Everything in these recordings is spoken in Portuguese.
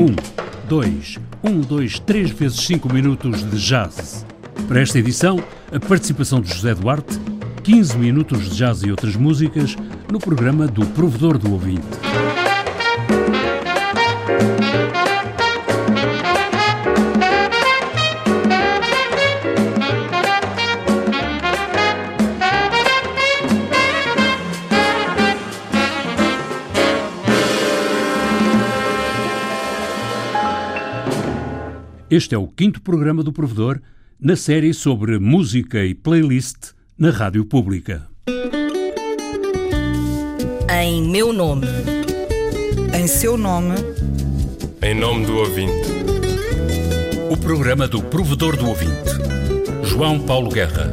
Um, dois, um, dois, três vezes cinco minutos de jazz. Para esta edição, a participação de José Duarte, 15 minutos de jazz e outras músicas no programa do Provedor do Ouvinte. Este é o quinto programa do Provedor na série sobre música e playlist na Rádio Pública. Em meu nome. Em seu nome. Em nome do ouvinte. O programa do Provedor do Ouvinte. João Paulo Guerra.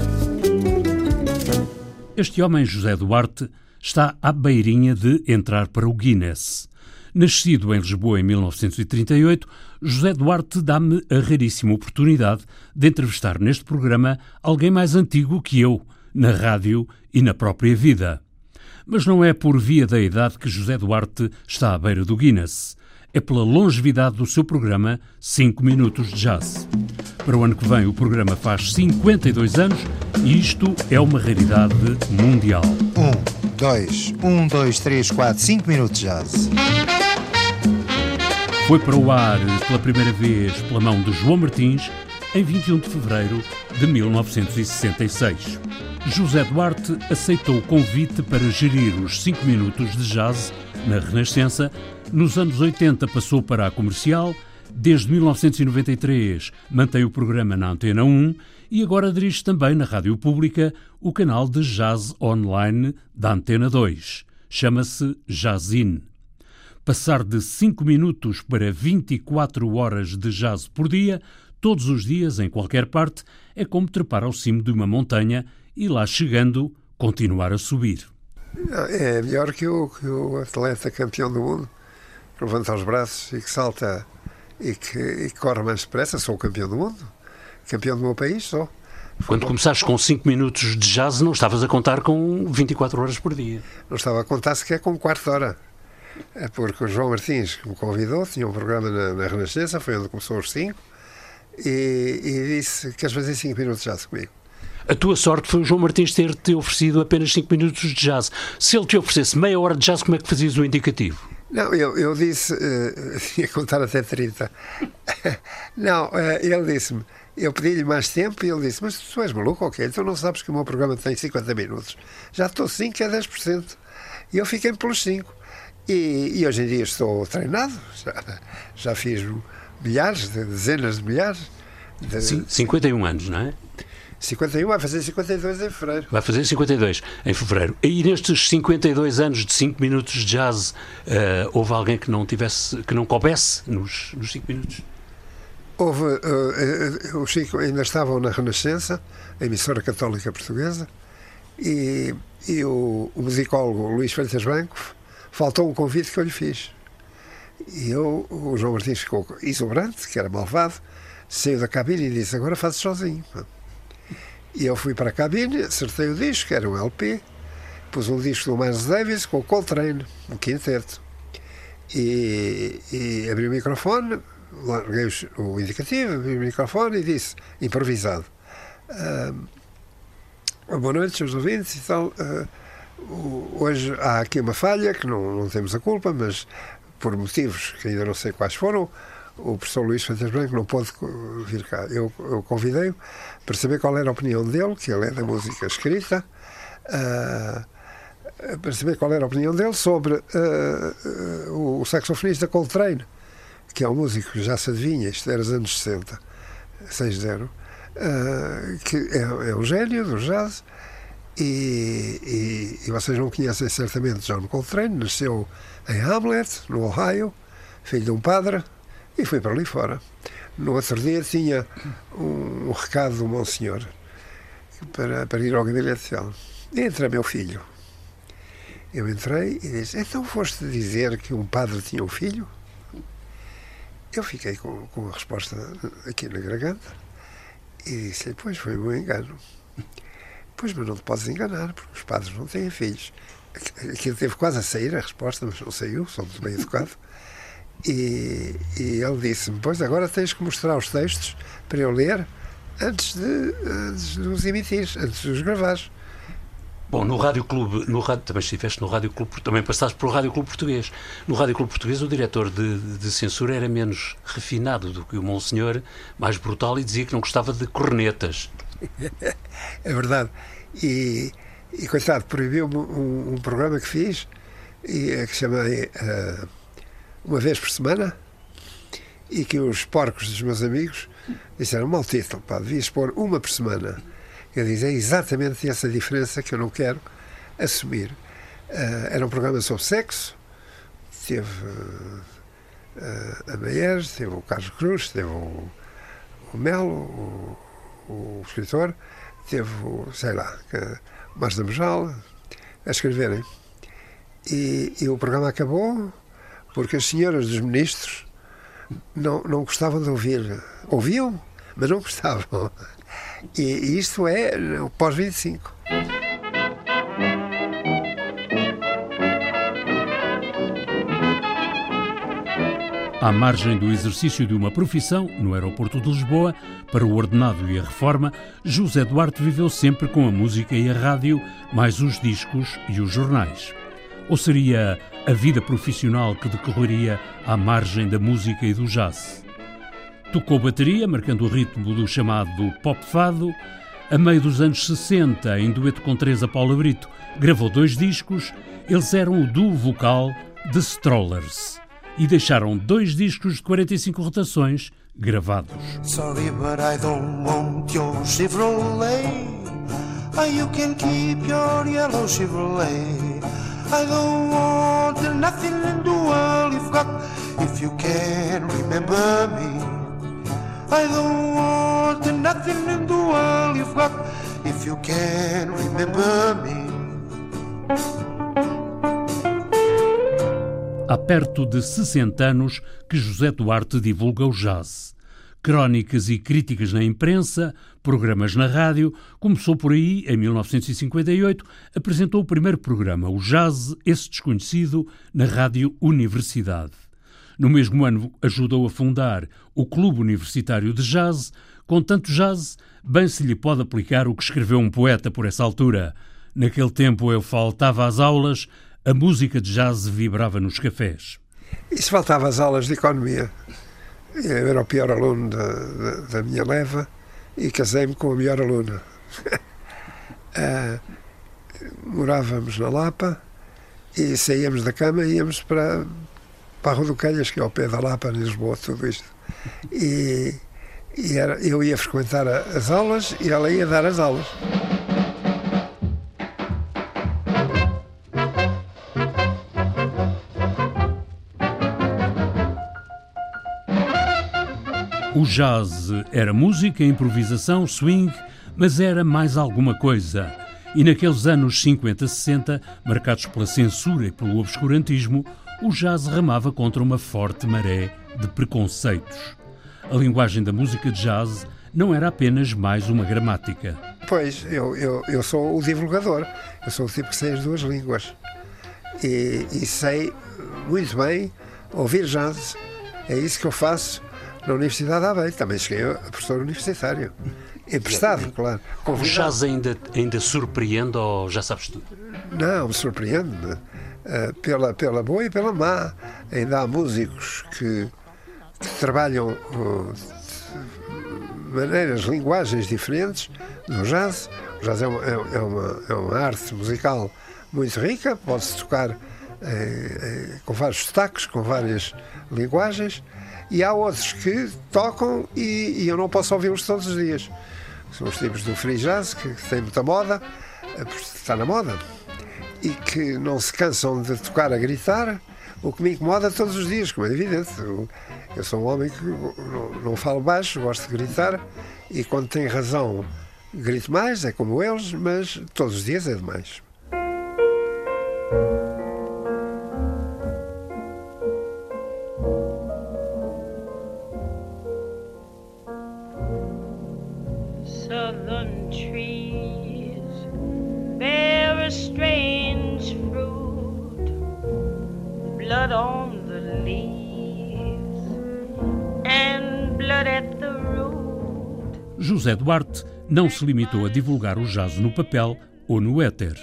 Este homem, José Duarte, está à beirinha de entrar para o Guinness. Nascido em Lisboa em 1938, José Duarte dá-me a raríssima oportunidade de entrevistar neste programa alguém mais antigo que eu, na rádio e na própria vida. Mas não é por via da idade que José Duarte está à beira do Guinness. É pela longevidade do seu programa 5 Minutos de Jazz. Para o ano que vem, o programa faz 52 anos e isto é uma raridade mundial. Um, dois, um, dois, três, quatro, cinco minutos de jazz. Foi para o ar pela primeira vez pela mão de João Martins em 21 de fevereiro de 1966. José Duarte aceitou o convite para gerir os 5 minutos de jazz na Renascença. Nos anos 80 passou para a comercial, desde 1993 mantém o programa na Antena 1 e agora dirige também na Rádio Pública o canal de jazz online da Antena 2. Chama-se Jazzin. Passar de 5 minutos para 24 horas de jazz por dia, todos os dias, em qualquer parte, é como trepar ao cimo de uma montanha e lá chegando, continuar a subir. É melhor que o, que o atleta campeão do mundo, que levanta os braços e que salta e que, e que corre mais depressa. Sou o campeão do mundo, campeão do meu país, sou. Quando começaste com 5 minutos de jazz, não estavas a contar com 24 horas por dia. Não estava a contar sequer com um quarto de hora. É porque o João Martins que me convidou, tinha um programa na, na Renascença, foi onde começou os 5, e, e, disse: Queres fazer 5 minutos de jazz comigo? A tua sorte foi o João Martins ter-te oferecido apenas 5 minutos de jazz. Se ele te oferecesse meia hora de jazz, como é que fazias o indicativo? Não, eu, eu disse, uh, ia contar até 30. não, uh, ele disse-me, eu pedi-lhe mais tempo e ele disse: Mas tu és maluco, ok? Então não sabes que o meu programa tem 50 minutos. Já estou 5, é 10%. E eu fiquei pelos 5. E, e, hoje em dia estou treinado, já, já fiz milhares, de, dezenas de milhares. De, 51 anos, não é? 51, vai fazer 52 em fevereiro. Vai fazer 52 em fevereiro. E nestes 52 anos de 5 minutos de jazz, uh, houve alguém que não tivesse, que não coubesse nos, nos 5 minutos? Houve, uh, os cinco ainda estavam na Renascença, a emissora católica portuguesa, e, e o, o musicólogo Luís Freitas Branco faltou um convite que eu lhe fiz. E eu, o João Martins ficou exuberante, que era malvado, saiu da cabine e disse: Agora fazes sozinho. E eu fui para a cabine, acertei o disco, era um LP, pus um disco do Miles Davis com o Coltrane, um quinteto. E, e abri o microfone, larguei o indicativo, abri o microfone e disse, improvisado: uh, Boa noite, seus ouvintes e tal. Uh, hoje há aqui uma falha que não, não temos a culpa, mas por motivos que ainda não sei quais foram, o professor Luís Freitas Branco não pôde vir cá. Eu, eu convidei-o para saber qual era a opinião dele, que ele é da música escrita, uh, para saber qual era a opinião dele sobre uh, uh, o saxofonista Coltrane, que é um músico que já se adivinha, isto era os anos 60, 6-0, que é, é um gênio do jazz. E, e, e, vocês não conhecem certamente John Coltrane, nasceu em Hamlet, no Ohio, filho de um padre, e fui para ali fora. No outro dia tinha um, um recado do Monsenhor para, para ir ao gabinete dele. Entra, meu filho. Eu entrei e disse: Então foste dizer que um padre tinha um filho? Eu fiquei com, com a resposta aqui na garganta e disse: Pois foi um engano. Pois, mas não te podes enganar, porque os padres não têm filhos. Aquilo teve quase a sair a resposta, mas não saiu, somos bem educados. E, e ele disse-me: Pois agora tens que mostrar os textos para eu ler antes de, antes de os emitir, antes de os gravares. Bom, no Rádio Clube, no rádio, também estiveste no Rádio Clube, também passaste pelo Rádio Clube Português. No Rádio Clube Português, o diretor de, de, censura era menos refinado do que o Monsenhor, mais brutal, e dizia que não gostava de cornetas. é verdade. E, e coitado, proibiu-me um, um, programa que fiz, e, que chamei uh, Uma Vez por Semana, e que os porcos dos meus amigos disseram: mau título, pá, devias pôr uma por semana. Eu disse, é exatamente essa diferença que eu não quero assumir. Uh, era um programa sobre sexo, teve uh, a Meiers, teve o Carlos Cruz, teve o, o Melo, o, o, escritor, teve o, sei lá, o Márcio da Mejal, a escreverem. E, e, o programa acabou porque as senhoras dos ministros não, não gostavam de ouvir. Ouviam, mas não gostavam. E isto é o pós-25. À margem do exercício de uma profissão, no aeroporto de Lisboa, para o ordenado e a reforma, José Duarte viveu sempre com a música e a rádio, mais os discos e os jornais. Ou seria a vida profissional que decorreria à margem da música e do jazz? Tocou bateria, marcando o ritmo do chamado pop fado. A meio dos anos 60, em dueto com Teresa Paula Brito, gravou dois discos. Eles eram o duo vocal The Strollers e deixaram dois discos de 45 rotações gravados. Sorry, but I don't want your Chevrolet. You can keep your yellow Chevrolet. I don't want nothing in the world you've got if you can remember me. I don't want nothing in the world you've got if you can remember me. Há perto de 60 anos que José Duarte divulga o jazz. Crónicas e críticas na imprensa, programas na rádio. Começou por aí, em 1958, apresentou o primeiro programa, o Jazz, esse desconhecido, na Rádio Universidade. No mesmo ano, ajudou a fundar o Clube Universitário de Jazz. Com tanto jazz, bem se lhe pode aplicar o que escreveu um poeta por essa altura. Naquele tempo eu faltava às aulas, a música de jazz vibrava nos cafés. Isso faltava às aulas de economia. Eu era o pior aluno da, da, da minha leva e casei-me com a melhor aluna. uh, morávamos na Lapa e saíamos da cama e íamos para, para a Rua do Calhas, que é ao pé da Lapa, em Lisboa, tudo isto. E, e era, eu ia frequentar as aulas e ela ia dar as aulas. Jazz era música, improvisação, swing, mas era mais alguma coisa. E naqueles anos 50, 60, marcados pela censura e pelo obscurantismo, o jazz remava contra uma forte maré de preconceitos. A linguagem da música de jazz não era apenas mais uma gramática. Pois, eu, eu, eu sou o divulgador, eu sou o tipo que sei as duas línguas. E, e sei muito bem ouvir jazz. É isso que eu faço na Universidade de Aveiro. Também cheguei a professor universitário. Emprestado, claro. O jazz ainda, ainda surpreende ou já sabes tudo? Não, me surpreende. Uh, pela, pela boa e pela má. Ainda há músicos que, que trabalham uh, maneiras, linguagens diferentes no jazz. O jazz é uma, é, é uma, é uma arte musical muito rica, pode-se tocar eh, com vários destaques, com várias linguagens, e há outros que tocam e, e eu não posso ouvi-los todos os dias. São os tipos do free jazz, que, tem muita moda, está na moda e que não se cansam de tocar a gritar, o que me incomoda todos os dias, como é evidente. Eu, eu sou um homem que não, não falo baixo, gosto de gritar e quando tem razão grito mais, é como eles, mas todos os dias é demais. José Duarte não se limitou a divulgar o jazz no papel ou no éter.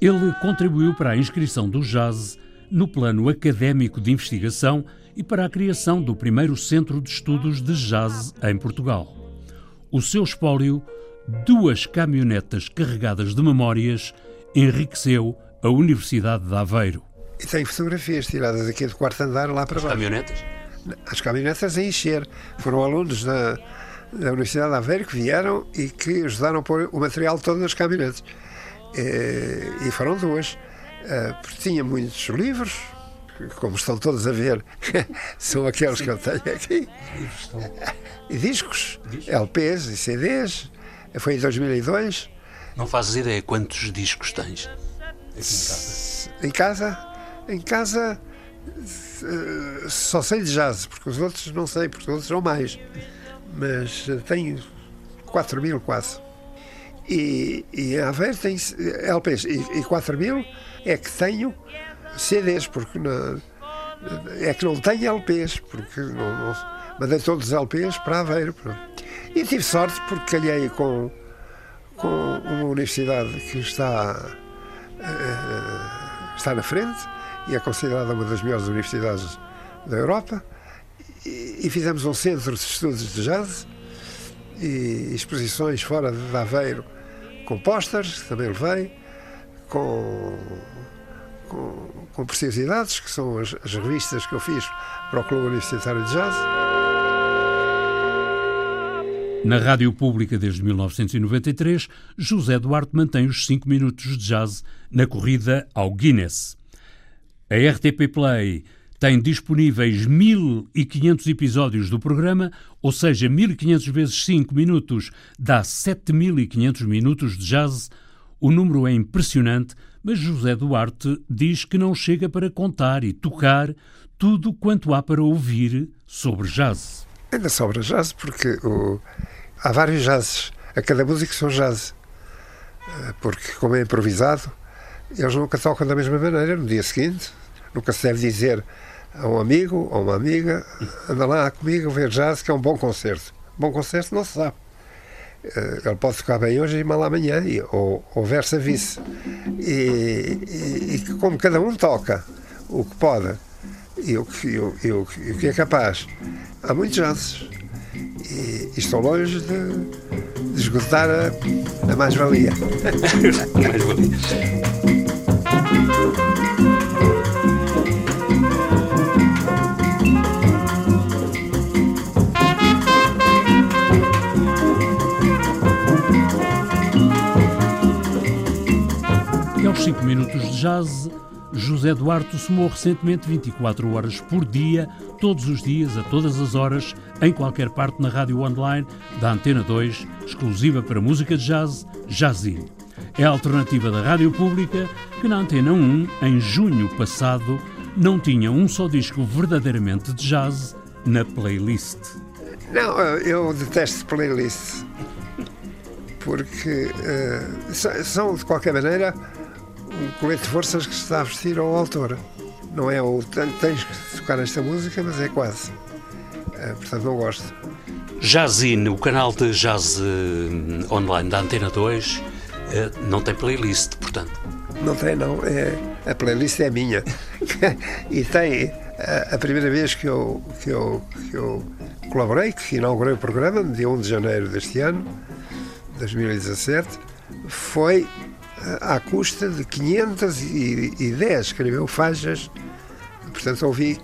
Ele contribuiu para a inscrição do jazz no plano académico de investigação e para a criação do primeiro centro de estudos de jazz em Portugal. O seu espólio, duas caminhonetas carregadas de memórias, enriqueceu a Universidade de Aveiro. E tenho fotografias tiradas aqui do quarto andar lá para As baixo. caminhonetas? As caminhonetas a encher. Foram alunos da, da Universidade de Aveiro que vieram e que ajudaram a pôr o material todo nas caminhonetas. Eh, E foram duas. Eh, Porque tinha muitos livros, que, como estão todos a ver, são aqueles que eu tenho aqui. E discos, LPs e CDs. Foi em 2002. Não fazes ideia quantos discos tens? Em casa, em casa eh, só sei de jazz, porque os outros não sei, porque os outros são mais. Mas eh, tenho 4 mil quase. E, e em Aveiro tem LPs. E, e 4 mil é que tenho CDs, porque na- é que não tenho LPs, porque não, não, mandei todos os LPs para Aveiro. E tive sorte porque calhei com, com uma universidade que está eh, está na frente e é considerada uma das melhores universidades da Europa. E, fizemos um centro de estudos de jazz e exposições fora de Aveiro com pósteres, que também levei, com, com, com preciosidades, que são as, as revistas que eu fiz para o Clube Universitário de Jazz. Na Rádio Pública desde 1993, José Duarte mantém os 5 minutos de jazz na corrida ao Guinness. A RTP Play tem disponíveis 1500 episódios do programa, ou seja, 1500 vezes 5 minutos dá 7500 minutos de jazz. O número é impressionante, mas José Duarte diz que não chega para contar e tocar tudo quanto há para ouvir sobre jazz. Ainda sobra jazz, porque o- há vários jazzes. A cada música são jazz. Eh, Porque, como é improvisado, eles nunca tocam da mesma maneira no dia seguinte. Nunca se deve dizer a um amigo ou uma amiga, anda lá comigo ver jazz, que é um bom concerto. Bom concerto não se sabe. Eh, ele pode tocar bem hoje e mal amanhã, ou, ou versa-vice. E, e, e, como cada um toca o que pode e o que, e o, o que é capaz, há muitos jazzes. E, e estou longe de, de esgotar a, a mais-valia. mais-valia. minutos de jazz, José Duarte somou recentemente 24 horas por dia, todos os dias, a todas as horas, em qualquer parte na rádio online da Antena 2, exclusiva para música de jazz, Jazzin. É a alternativa da rádio pública que na Antena 1, em junho passado, não tinha um só disco verdadeiramente de jazz na playlist. Não, eu detesto playlists. Porque uh, são, de qualquer maneira, um colete de forças que se está a vestir ao autor. Não é o "Ten- tens que tocar esta música, mas é quase. Eh, portanto, não gosto. Jazzin, o canal de jazz eh, online da Antena 2, eh, não tem playlist, portanto. Não tem, não. É, a playlist é minha. e tem a, a primeira vez que eu, que, eu, que eu colaborei, que inaugurei o programa, no dia 1 de janeiro deste ano, 2017, foi à custa de 510, escreveu faixas, portanto ouvi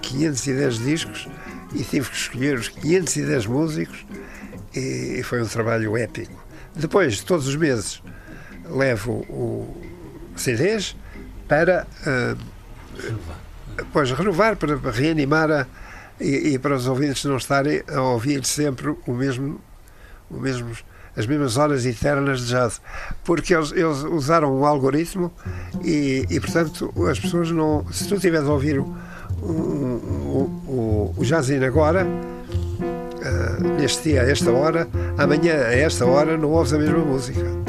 510 discos e tive que escolher os 510 músicos e, foi um trabalho épico. Depois, todos os meses, levo o CDs para eh, pois, renovar, para reanimar a- e, e para os ouvintes não estarem a ouvir sempre o mesmo, o mesmo, as mesmas horas eternas de jazz. Porque eles, eles usaram um algoritmo e, e, portanto, as pessoas não. Se tu estiveres a ouvir o, o, o, o jazzin agora, ah, neste dia, a esta hora, amanhã, a esta hora, não ouves a mesma música.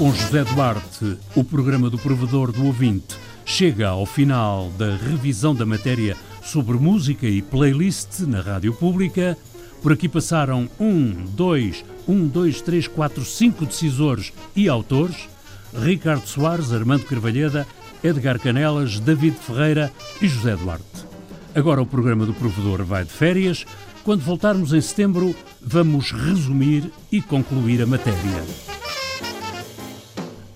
Com José Duarte, o programa do provedor do ouvinte chega ao final da revisão da matéria sobre música e playlist na rádio pública. Por aqui passaram um, dois, um, dois, três, quatro, cinco decisores e autores: Ricardo Soares, Armando Carvalheda, Edgar Canelas, David Ferreira e José Duarte. Agora o programa do provedor vai de férias. Quando voltarmos em setembro, vamos resumir e concluir a matéria.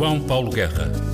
João Paulo Guerra.